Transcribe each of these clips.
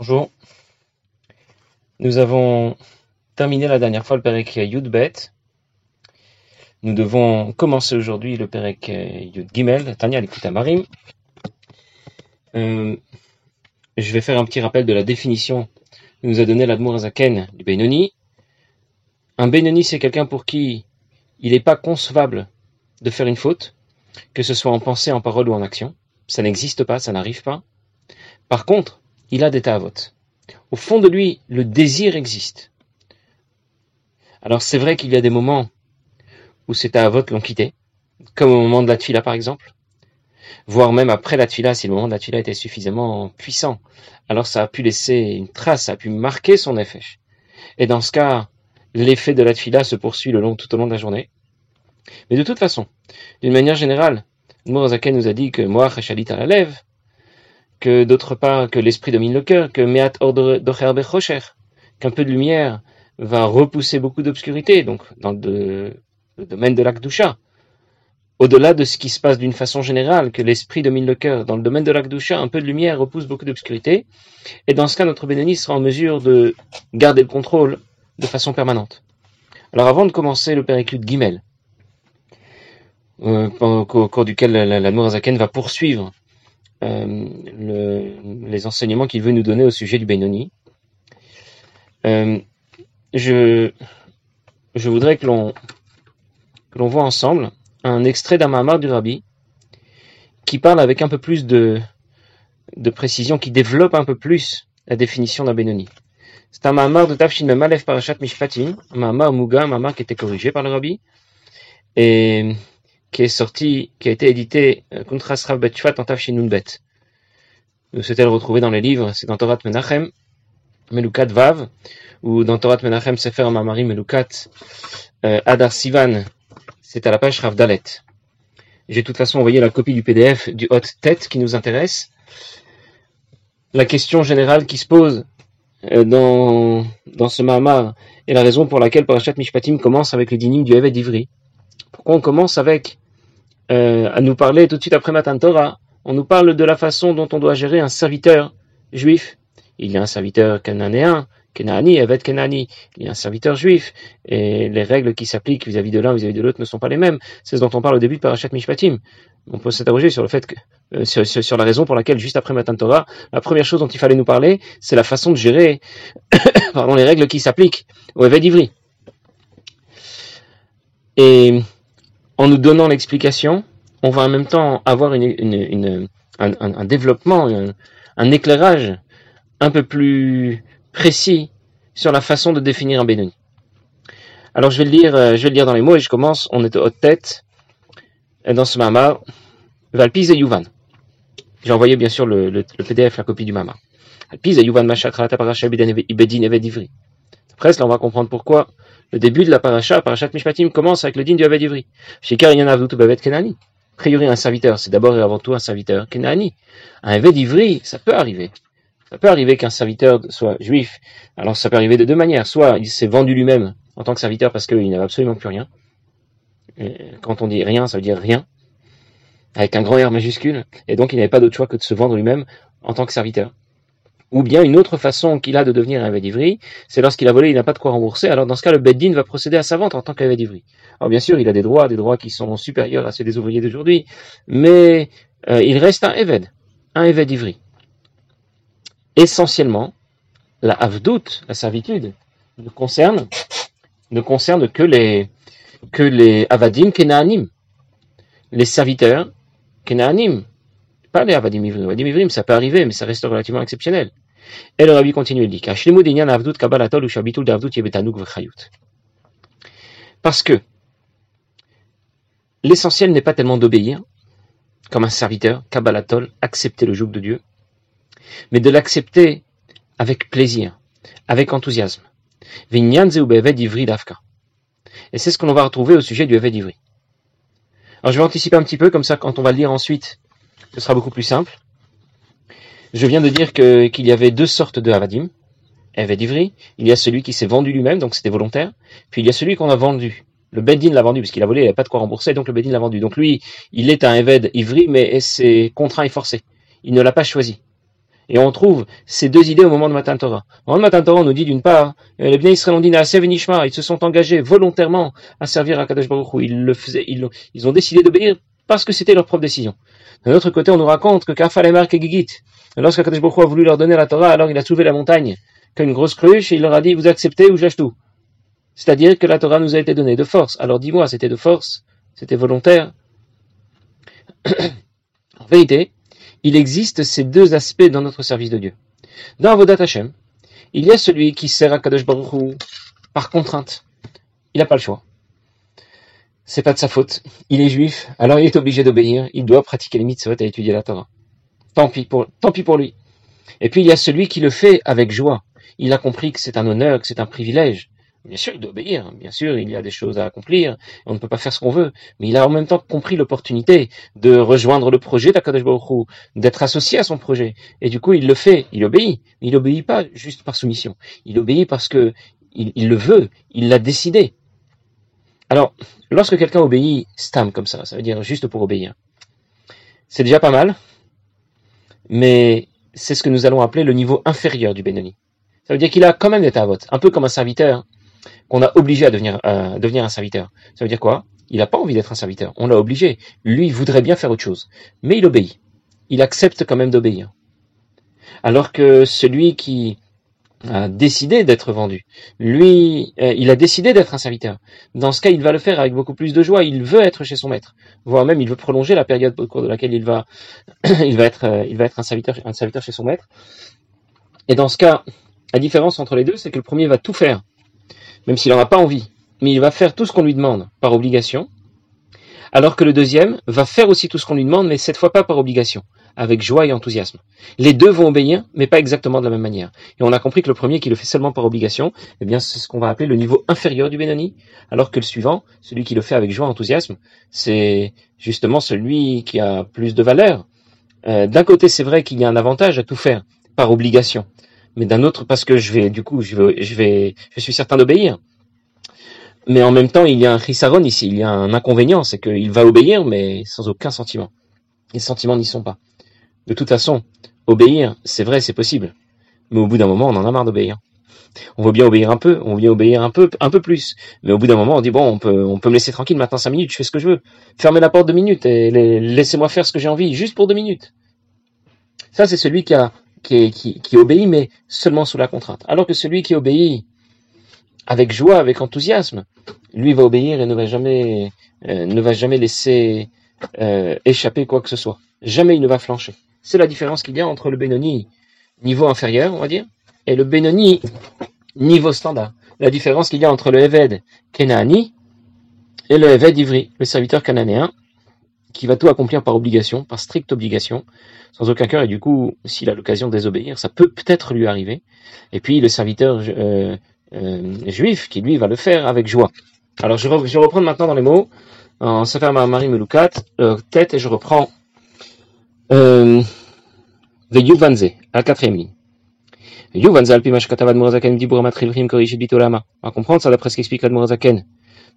Bonjour. Nous avons terminé la dernière fois le Perek Yudbet. Nous devons commencer aujourd'hui le Perek Yud Gimel, Tanya Marim. Euh, je vais faire un petit rappel de la définition que nous a donné l'Admour Azaken du Benoni. Un Benoni, c'est quelqu'un pour qui il n'est pas concevable de faire une faute, que ce soit en pensée, en parole ou en action. Ça n'existe pas, ça n'arrive pas. Par contre, il a des vote. Au fond de lui, le désir existe. Alors c'est vrai qu'il y a des moments où ces vote l'ont quitté, comme au moment de la tfila par exemple, voire même après la tfila, si le moment de la tfila était suffisamment puissant, alors ça a pu laisser une trace, ça a pu marquer son effet. Et dans ce cas, l'effet de la tfila se poursuit le long, tout au long de la journée. Mais de toute façon, d'une manière générale, Mourazaken nous a dit que moi, Chalit à la lève, que d'autre part que l'esprit domine le cœur, que Meat Docher Bechocher, qu'un peu de lumière va repousser beaucoup d'obscurité, donc dans le, domaine de l'Akdusha. Au-delà de ce qui se passe d'une façon générale, que l'esprit domine le cœur, dans le domaine de l'Akdusha, un peu de lumière repousse beaucoup d'obscurité, et dans ce cas, notre Bénéni sera en mesure de garder le contrôle de façon permanente. Alors avant de commencer le péricule de Guimel, euh, au cours duquel la, la, va poursuivre le, les enseignements qu'il veut nous donner au sujet du Benoni. Euh, je, voudrais que l'on que voit ensemble un extrait d'un Mahamar du Rabbi qui parle avec un peu plus de, précision, qui développe un peu plus la définition d'un Benoni. C'est un Mahamar de Tafshin Memalef Parashat Mishpatim, un Mahamar Muga, un Mahamar qui était corrigé par le Rabbi, et qui est sorti, qui a été édité contre Rav Betfat en Tafshin Nunbet. Vous souhaitez le retrouver dans les livres, c'est dans Torah Menachem, Melukat Vav, ou dans Torah Menachem Sefer Mamari Melukat euh, Adar Sivan, c'est à la page Rav Dalet. J'ai de toute façon envoyé la copie du PDF du Hot Tête qui nous intéresse. La question générale qui se pose euh, dans, dans ce Mahamar est la raison pour laquelle Parashat Mishpatim commence avec le dinim du Evet d'Ivry. Pourquoi on commence avec euh, à nous parler tout de suite après Matan Torah On nous parle de la façon dont on doit gérer un serviteur juif. Il y a un serviteur cananéen, Kenani, Evet Kenani, il y a un serviteur juif, et les règles qui s'appliquent vis-à-vis de l'un vis-à-vis de l'autre ne sont pas les mêmes. C'est ce dont on parle au début de Parashat Mishpatim. On peut s'interroger sur le fait que, euh, sur, la raison pour laquelle, juste après Matan Torah, la première chose dont il fallait nous parler, c'est la façon de gérer, pardon, les règles qui s'appliquent au Evet d'Ivry. Et en nous donnant l'explication, on va en même temps avoir un, développement, un, éclairage un peu plus précis sur la façon de définir un Benoni. Alors je vais le lire, euh, dans les mots et je commence. On est haute tête dans ce mama. Valpiz et Yuvan. J'ai envoyé bien sûr le, PDF, la copie du mama. Valpiz et Yuvan Mashakrat Ibedin Eved Ivri. Après cela, on va comprendre pourquoi le début de la paracha, parachat Mishpatim, commence avec le din du Aved Ivri. Bevet Kenani. A priori, un serviteur, c'est d'abord et avant tout un serviteur Kenani. Un Aved Ivri, ça peut arriver. Ça peut arriver qu'un serviteur soit juif. Alors ça peut arriver de deux manières. Soit il s'est vendu lui-même en tant que serviteur parce qu'il n'avait absolument plus rien. Quand on dit rien, ça veut dire rien. Avec un grand R majuscule. Et donc il n'avait pas d'autre choix que de se vendre lui-même en tant que serviteur. Ou bien une autre façon qu'il a de devenir un d'Ivry, c'est lorsqu'il a volé, il n'a pas de quoi rembourser. Alors dans ce cas, le Beddin va procéder à sa vente en tant d'Ivry. Alors bien sûr, il a des droits, des droits qui sont supérieurs à ceux des ouvriers d'aujourd'hui, mais euh, il reste un Eved, un d'Ivry. Essentiellement, la Avdout, la servitude, ne concerne, ne concerne que les, que les Avadim Kenaanim, les serviteurs Kenaanim, pas les Avadim Ivrim. Avadim Ivrim, ça peut arriver, mais ça reste relativement exceptionnel. Et le rabbi continue, il dit, parce que l'essentiel n'est pas tellement d'obéir, comme un serviteur, Kabbalatol, accepter le joug de Dieu, mais de l'accepter avec plaisir, avec enthousiasme. Et c'est ce que l'on va retrouver au sujet du Eved Ivri. Alors je vais anticiper un petit peu, comme ça quand on va le lire ensuite, ce sera beaucoup plus simple. Je viens de dire qu'il y avait deux sortes de Havadim, Eved. Il y a celui qui s'est vendu lui-même, donc c'était volontaire. Puis il y a celui qu'on a vendu. Le Bedin l'a vendu, parce qu'il a volé, il n'avait pas de quoi rembourser, donc le Bedin l'a vendu. Donc lui, il est un Eved Ivri, mais c'est contraint et forcé. Il ne l'a pas choisi. Et on trouve ces deux idées au moment de Matan Torah. Au moment de Matan Torah, on nous dit d'une part, euh, les Bnei Israël ont dit ils se sont engagés volontairement à servir à Kadosh Baruch Ils le faisaient, ils ont décidé d'obéir parce que c'était leur propre décision. D'un autre côté, on nous raconte que Kafal et Mark et Gigit, lorsque Kadosh Baruch a voulu leur donner la Torah, alors il a soulevé la montagne comme une grosse cruche et il leur a dit, vous acceptez ou j'achète tout. C'est-à-dire que la Torah nous a été donnée de force. Alors dis-moi, c'était de force, c'était volontaire? en vérité, il existe ces deux aspects dans notre service de Dieu. Dans Avodat Hashem, il y a celui qui sert à Kadosh Baruch par contrainte. Il n'a pas le choix. C'est pas de sa faute. Il est juif, alors il est obligé d'obéir. Il doit pratiquer les mitzvot et étudier la Torah. Tant pis pour, tant pis pour lui. Et puis il y a celui qui le fait avec joie. Il a compris que c'est un honneur, que c'est un privilège. Bien sûr, il obéir. Bien sûr, il y a des choses à accomplir. On ne peut pas faire ce qu'on veut. Mais il a en même temps compris l'opportunité de rejoindre le projet d'Akadosh Baruch d'être associé à son projet. Et du coup, il le fait. Il obéit. Il obéit pas juste par soumission. Il obéit parce que il, le veut. Il l'a décidé. Alors, lorsque quelqu'un obéit stam comme ça, ça veut dire juste pour obéir. C'est déjà pas mal. Mais c'est ce que nous allons appeler le niveau inférieur du Benoni. Ça veut dire qu'il a quand même des tavotes, un peu comme un serviteur qu'on a obligé à devenir, euh, devenir un serviteur. Ça veut dire quoi? Il n'a pas envie d'être un serviteur. On l'a obligé. Lui, il voudrait bien faire autre chose. Mais il obéit. Il accepte quand même d'obéir. Alors que celui qui a décidé d'être vendu, lui, euh, il a décidé d'être un serviteur. Dans ce cas, il va le faire avec beaucoup plus de joie. Il veut être chez son maître, voire même il veut prolonger la période au cours de laquelle il va, il va être, euh, un serviteur chez son maître. Et dans ce cas, la différence entre les deux, c'est que le premier va tout faire même s'il n'en a pas envie, mais il va faire tout ce qu'on lui demande par obligation, alors que le deuxième va faire aussi tout ce qu'on lui demande, mais cette fois pas par obligation, avec joie et enthousiasme. Les deux vont obéir, mais pas exactement de la même manière. Et on a compris que le premier qui le fait seulement par obligation, eh bien c'est ce qu'on va appeler le niveau inférieur du Benoni, alors que le suivant, celui qui le fait avec joie et enthousiasme, c'est justement celui qui a plus de valeur. Euh, d'un côté, c'est vrai qu'il y a un avantage à tout faire par obligation, mais d'un autre parce que je vais, du coup, je vais, je vais, je suis certain d'obéir. Mais en même temps, il y a un chisaron ici, il y a un inconvénient, c'est qu'il va obéir, mais sans aucun sentiment. Les sentiments n'y sont pas. De toute façon, obéir, c'est vrai, c'est possible. Mais au bout d'un moment, on en a marre d'obéir. On veut bien obéir un peu, on veut bien obéir un peu, un peu plus. Mais au bout d'un moment, on dit bon, on peut, on peut me laisser tranquille maintenant cinq minutes, je fais ce que je veux. Fermez la porte deux minutes et laissez-moi faire ce que j'ai envie, juste pour deux minutes. Ça, c'est celui qui, obéit, mais seulement sous la contrainte. Alors que celui qui obéit avec joie, avec enthousiasme, lui va obéir et ne va jamais, euh, ne va jamais laisser euh, échapper quoi que ce soit. Jamais il ne va flancher. C'est la différence qu'il y a entre le Benoni niveau inférieur, on va dire, et le Benoni niveau standard. La différence qu'il y a entre le Eved Kenaani et le Eved Ivri, le serviteur cananéen, qui va tout accomplir par obligation, par stricte obligation, sans aucun cœur, et du coup, s'il a l'occasion de désobéir, ça peut peut-être lui arriver. Et puis le serviteur euh, juif qui lui va le faire avec joie. Alors je, je vais reprendre maintenant dans les mots, en Sefer Marie Melukat, euh, tête, et je reprends euh, Yuvanze, à la quatrième ligne. Yuvanze, alpimash katavad morazaken, dibura matrilrim korishit bitolama. On va comprendre ça d'après ce qu'explique l'Admorazaken.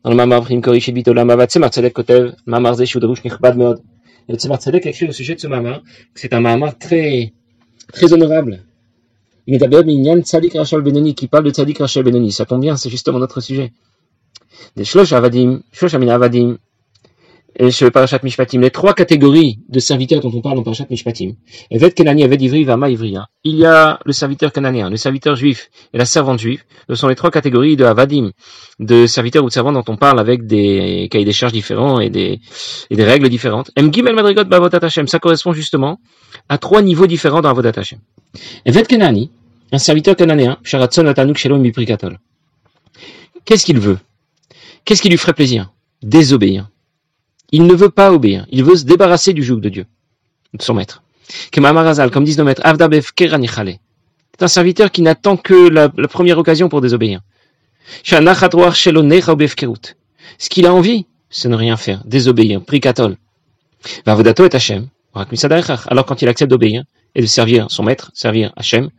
dans le Mamar Vrim Bitolama, Vatzemar Tzedek Kotev, Mamar Ze Shudrush Nichbad Meod. Le Tzemar Tzedek écrit au sujet de ce Mamar, c'est un Mamar très, très honorable. Il est d'abord Minyan Tzadik Rachel Benoni, qui parle de Tzadik Rachel Benoni. Ça tombe bien, c'est justement notre sujet. Des Shlosh Avadim, Shlosh Amina Avadim, et chez Parashat Mishpatim, les trois catégories de serviteurs dont on parle en Parashat Mishpatim. Evet Kenani, Evet Ivri, Vama Ivria. Il y a le serviteur cananéen, le serviteur juif et la servante juive. Ce sont les trois catégories de Avadim, de serviteurs ou de servantes dont on parle avec des cahiers des charges différents et des, et des règles différentes. Mgim El Madrigot Bavodat Hashem, ça correspond justement à trois niveaux différents dans Avodat Hashem. Evet Kenani, un serviteur cananéen, Sharatson Atanuk Shalom Miprikatol. Qu'est-ce qu'il veut? Qu'est-ce qui lui ferait plaisir? Désobéir il ne veut pas obéir. Il veut se débarrasser du joug de Dieu, de son maître. Comme disent nos maîtres, C'est un serviteur qui n'attend que la, première occasion pour désobéir. Ce qu'il a envie, c'est ne rien faire, désobéir, prikatol. Alors quand il accepte d'obéir et de servir son maître, servir Hachem,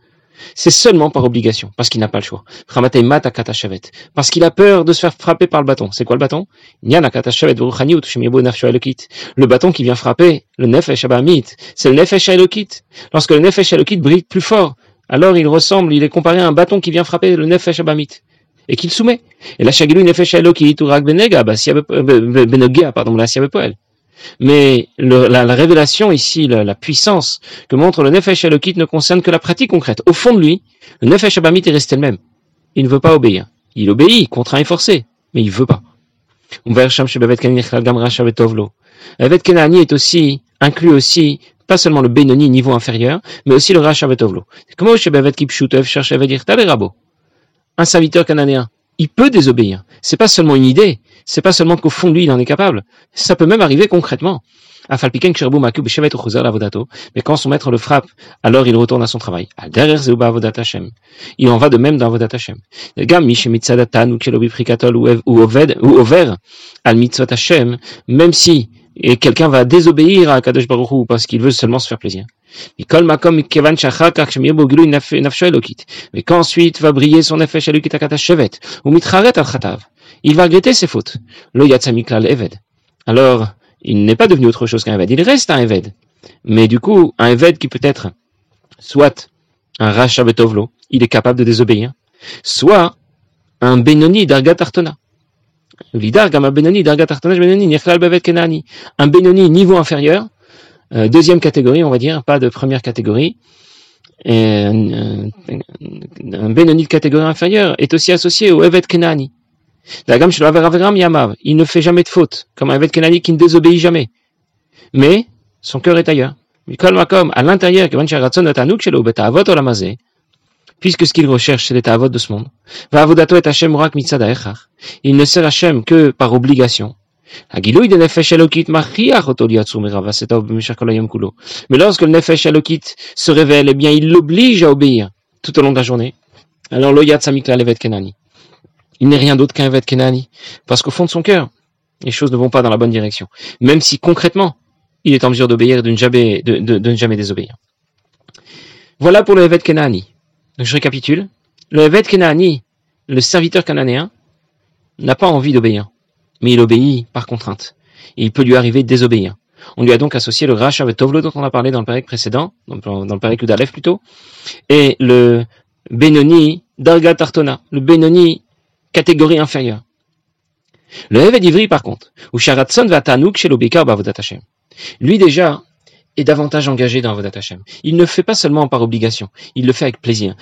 c'est seulement par obligation, parce qu'il n'a pas le choix. Parce qu'il a peur de se faire frapper par le bâton. C'est quoi le bâton Le bâton qui vient frapper le nefesh abamit, c'est le nefesh elokit. Lorsque le nefesh elokit brille plus fort, alors il ressemble, il est comparé à un bâton qui vient frapper le nefesh abamit et qu'il soumet. Et la shagilou nefesh elokit ou rag benega, pardon, la mais la, révélation ici, la, puissance que montre le Nefesh Elokit ne concerne que la pratique concrète. Au fond de lui, le Nefesh Abamit est resté le même. Il ne veut pas obéir. Il obéit, contraint et forcé, mais il ne veut pas. Evet Kenani est aussi, inclus aussi, pas seulement le Benoni niveau inférieur, mais aussi le Rachavetovlo. Comment cherche Un serviteur cananéen, il peut désobéir. C'est pas seulement une idée, c'est pas seulement qu'au fond de lui il en est capable, ça peut même arriver concrètement. Mais quand son maître le frappe, alors il retourne à son travail. Il en va de même dans Avodat Hashem. Même si quelqu'un va désobéir à Kadosh Baruch parce qu'il veut seulement se faire plaisir. Mais quand ensuite va briller son effet ou il va regretter ses fautes. Lo eved. Alors, il n'est pas devenu autre chose qu'un eved, il reste un eved. Mais du coup, un eved qui peut être soit un racha betovlo, il est capable de désobéir, soit un benoni d'argat artona. Un benoni niveau inférieur, euh, deuxième catégorie, on va dire, pas de première catégorie. Et un, Benoni de catégorie inférieure est aussi associé au Evet Kenani. Il ne fait jamais de faute, comme un Evet Kenani qui ne désobéit jamais. Mais son cœur est ailleurs. À l'intérieur, puisque ce qu'il recherche, c'est l'état de ce monde. Il ne sert Hachem que par obligation. Mais lorsque le Nefesh Elokit se révèle, eh bien, il l'oblige à obéir tout au long de la journée. Alors, lo Samikla Levet Kenani. Il n'est rien d'autre qu'un Evet Kenani. Parce qu'au fond de son cœur, les choses ne vont pas dans la bonne direction. Même si concrètement, il est en mesure d'obéir et de ne jamais, désobéir. Voilà pour le Evet Kenani. Je récapitule. Le Evet Kenani, le serviteur cananéen, n'a pas envie d'obéir mais il obéit par contrainte. il peut lui arriver de désobéir. On lui a donc associé le Rash avec Tovlo dont on a parlé dans le période précédent, dans le période d'Aleph plutôt, et le Benoni Darga Tartona, le Benoni catégorie inférieure. Le Eved Ivri par contre, ou Sharatson va chez l'Obekar Hashem. Lui déjà est davantage engagé dans Avodat Hashem. Il ne fait pas seulement par obligation, il le fait avec plaisir.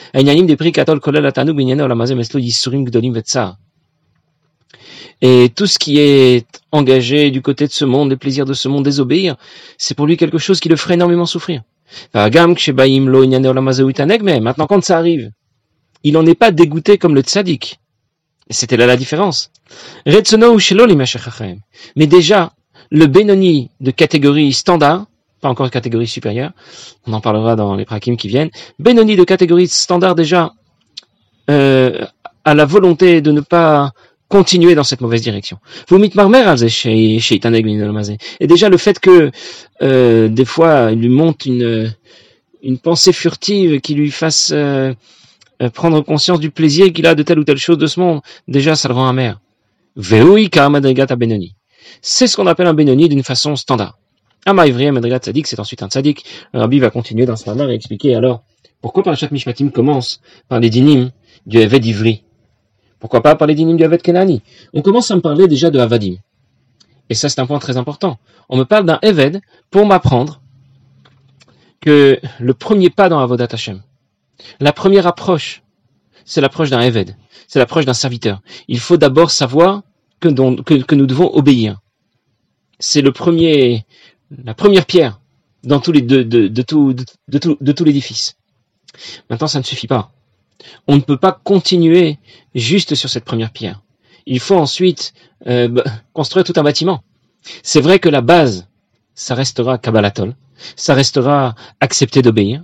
Et tout ce qui est engagé du côté de ce monde, les plaisirs de ce monde, désobéir, c'est pour lui quelque chose qui le ferait énormément souffrir. Maintenant, quand ça arrive, il n'en est pas dégoûté comme le tzaddik. C'était là la différence. Mais déjà, le Benoni de catégorie standard, pas encore catégorie supérieure, on en parlera dans les prakim qui viennent, Benoni de catégorie standard déjà euh, a la volonté de ne pas continuer dans cette mauvaise direction. Vous Et déjà le fait que euh, des fois il lui monte une une pensée furtive qui lui fasse euh, euh, prendre conscience du plaisir qu'il a de telle ou telle chose de ce monde, déjà ça le rend amer. C'est ce qu'on appelle un Benoni d'une façon standard. Tzadik, c'est ensuite un Tzadik. Rabbi va continuer dans ce matin et expliquer alors pourquoi Parashat Mishpatim commence par les dinim du Eved Ivri? Pourquoi pas parler d'inim du Avad Kenani? On commence à me parler déjà de Avadim. Et ça, c'est un point très important. On me parle d'un Eved pour m'apprendre que le premier pas dans Avodat Hashem, la première approche, c'est l'approche d'un Eved, c'est l'approche d'un serviteur. Il faut d'abord savoir que, nous devons obéir. C'est le premier, la première pierre dans tous les, de, tout, de, tout, de tout l'édifice. Maintenant, ça ne suffit pas on ne peut pas continuer juste sur cette première pierre. Il faut ensuite euh, bah, construire tout un bâtiment. C'est vrai que la base, ça restera Kabbalatol, ça restera accepter d'obéir,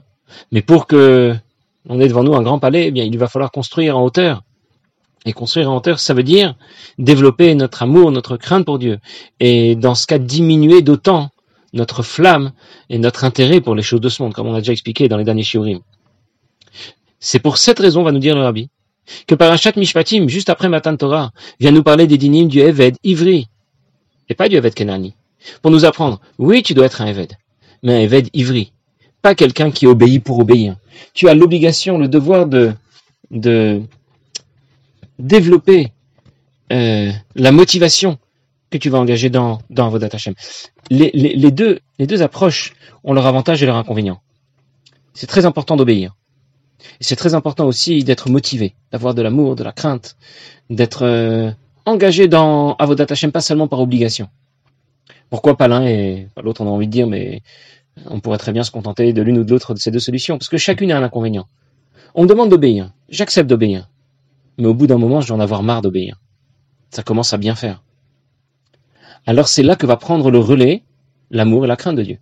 mais pour que on ait devant nous un grand palais, eh bien, il va falloir construire en hauteur. Et construire en hauteur, ça veut dire développer notre amour, notre crainte pour Dieu. Et dans ce cas, diminuer d'autant notre flamme et notre intérêt pour les choses de ce monde, comme on a déjà expliqué dans les derniers shiurim. C'est pour cette raison, va nous dire le rabbi, que Parashat Mishpatim, juste après Matan Torah, vient nous parler des dinim du Eved ivri, et pas du Eved Kenani, pour nous apprendre, oui, tu dois être un Eved, mais un Eved ivri, pas quelqu'un qui obéit pour obéir. Tu as l'obligation, le devoir de, de développer euh, la motivation que tu vas engager dans, dans Vodat Hashem. Les, deux, les deux approches ont leur avantage et leur inconvénient. C'est très important d'obéir. C'est très important aussi d'être motivé, d'avoir de l'amour, de la crainte, d'être euh, engagé dans Avodat Hashem, pas seulement par obligation. Pourquoi pas l'un et pas l'autre, on a envie de dire, mais on pourrait très bien se contenter de l'une ou de l'autre de ces deux solutions, parce que chacune a un inconvénient. On me demande d'obéir, j'accepte d'obéir, mais au bout d'un moment, je vais en avoir marre d'obéir. Ça commence à bien faire. Alors c'est là que va prendre le relais l'amour et la crainte de Dieu.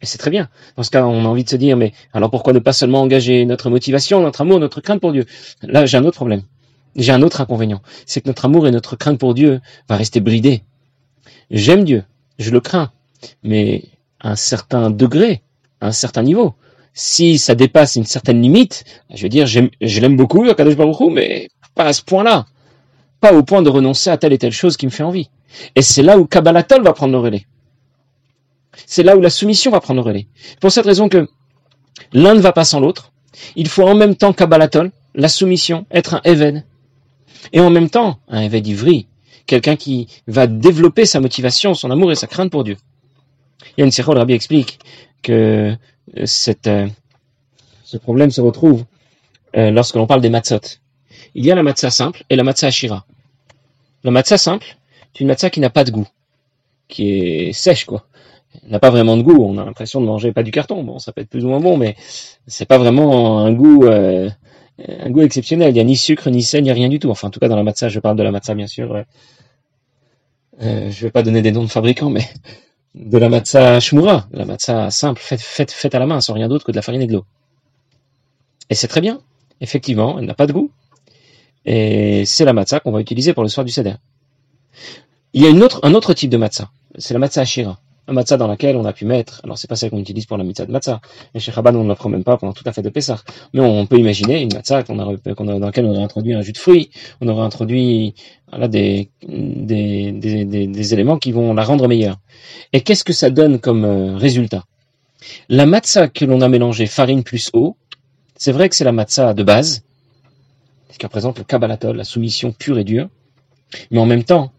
Et c'est très bien. Dans ce cas, on a envie de se dire, mais alors pourquoi ne pas seulement engager notre motivation, notre amour, notre crainte pour Dieu? Là, j'ai un autre problème. J'ai un autre inconvénient. C'est que notre amour et notre crainte pour Dieu va rester bridés. J'aime Dieu, je le crains, mais à un certain degré, à un certain niveau. Si ça dépasse une certaine limite, je veux dire, je l'aime beaucoup, Akadosh Baruch mais pas à ce point-là. Pas au point de renoncer à telle et telle chose qui me fait envie. Et c'est là où Kabbalatol va prendre le relais. C'est là où la soumission va prendre le relais. Pour cette raison que l'un ne va pas sans l'autre. Il faut en même temps Kabbalatol, la soumission, être un Eved. Et en même temps, un Eved ivri, quelqu'un qui va développer sa motivation, son amour et sa crainte pour Dieu. Il y a une le Rabbi explique que euh, euh, ce problème se retrouve euh, lorsque l'on parle des matzot. Il y a la matzah simple et la matzah ashira. La matzah simple, c'est une matzah qui n'a pas de goût, qui est sèche, quoi. N'a pas vraiment de goût. On a l'impression de manger pas du carton. Bon, ça peut être plus ou moins bon, mais c'est pas vraiment un goût, euh, exceptionnel. Il n'y a ni sucre, ni sel, a rien du tout. Enfin, en tout cas, dans la matzah, je parle de la matzah, bien sûr. Euh, je vais pas donner des noms de fabricants, mais de la matzah shmura, la matzah simple, faite, à la main, sans rien d'autre que de la farine et de l'eau. Et c'est très bien. Effectivement, elle n'a pas de goût. Et c'est la matzah qu'on va utiliser pour le soir du seder. Il y a un autre type de matzah. C'est la matzah ashira. Un matzah dans laquelle on a pu mettre, alors c'est pas celle qu'on utilise pour la mitzvah de matzah. Et chez Chabad, on ne la prend même pas pendant tout à fait de Pessah. Mais on peut imaginer une matzah dans laquelle on aurait introduit un jus de fruits, on aurait introduit, des, éléments qui vont la rendre meilleure. Et qu'est-ce que ça donne comme euh, résultat? La matzah que l'on a mélangé farine plus eau, c'est vrai que c'est la matzah de base, qui représente le kabbalatol, la soumission pure et dure, mais en même temps,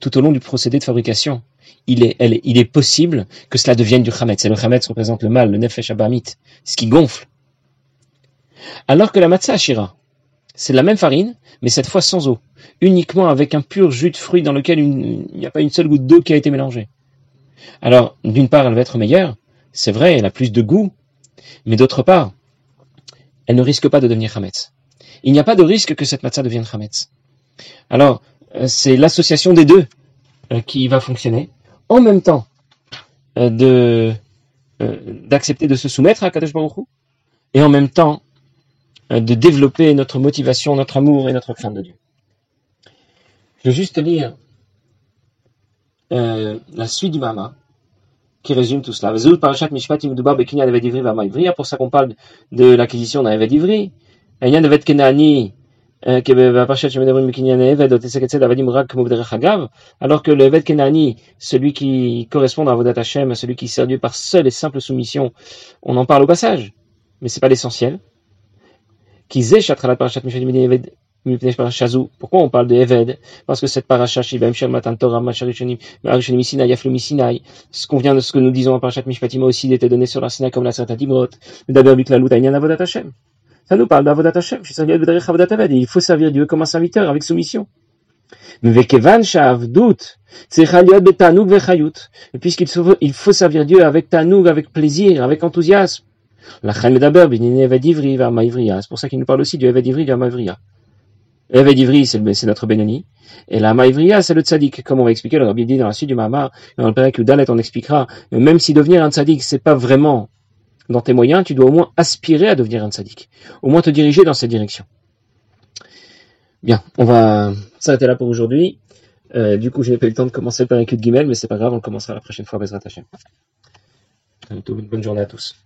tout au long du procédé de fabrication, il est, possible que cela devienne du chametz. Et le chametz représente le mal, le nefesh abamit, ce qui gonfle. Alors que la matzah ashira, c'est la même farine, mais cette fois sans eau, uniquement avec un pur jus de fruits dans lequel il n'y a pas une seule goutte d'eau qui a été mélangée. Alors, d'une part, elle va être meilleure, c'est vrai, elle a plus de goût, mais d'autre part, elle ne risque pas de devenir chametz. Il n'y a pas de risque que cette matzah devienne chametz. Alors, euh, c'est l'association des deux euh, qui va fonctionner en même temps euh, de d'accepter de se soumettre à Kadosh Baruch et en même temps de développer notre motivation, notre amour et notre crainte de Dieu. Je vais juste lire la suite du Mama qui résume tout cela. Pour ça qu'on parle de l'acquisition d'un Ivri. Alors que le Eved Kenani, celui qui correspond à Vodat Hashem, celui qui sert Dieu par seule et simple soumission, on en parle au passage, mais c'est pas l'essentiel. Pourquoi on parle de Parce que cette paracha, ce qu'on vient de ce que nous disons en parachat Mishpatim aussi, était donné sur la comme la Sata Dimot, d'abord la Hashem. Ça nous parle d'Avodat Hashem. Il faut servir Dieu comme un serviteur avec soumission. Et puisqu'il faut, il faut servir Dieu avec tanoug, avec plaisir, avec enthousiasme. C'est pour ça qu'il nous parle aussi du Eved Ivri et du Amaivriya. Eved Ivri, c'est notre Benoni. Et la Maivriya, c'est le tzaddik. Comme on va expliquer, le Rabbi dit dans la suite du Mahama, dans le Père Dalet, on expliquera, même si devenir un tzaddik, c'est pas vraiment dans tes moyens, tu dois au moins aspirer à devenir un sadique. Au moins te diriger dans cette direction. Bien, on va s'arrêter là pour aujourd'hui. Euh, du coup, je n'ai pas eu le temps de commencer par un cul de guimel, mais c'est pas grave, on commencera la prochaine fois, Bezrat Hashem. Une bonne journée à tous.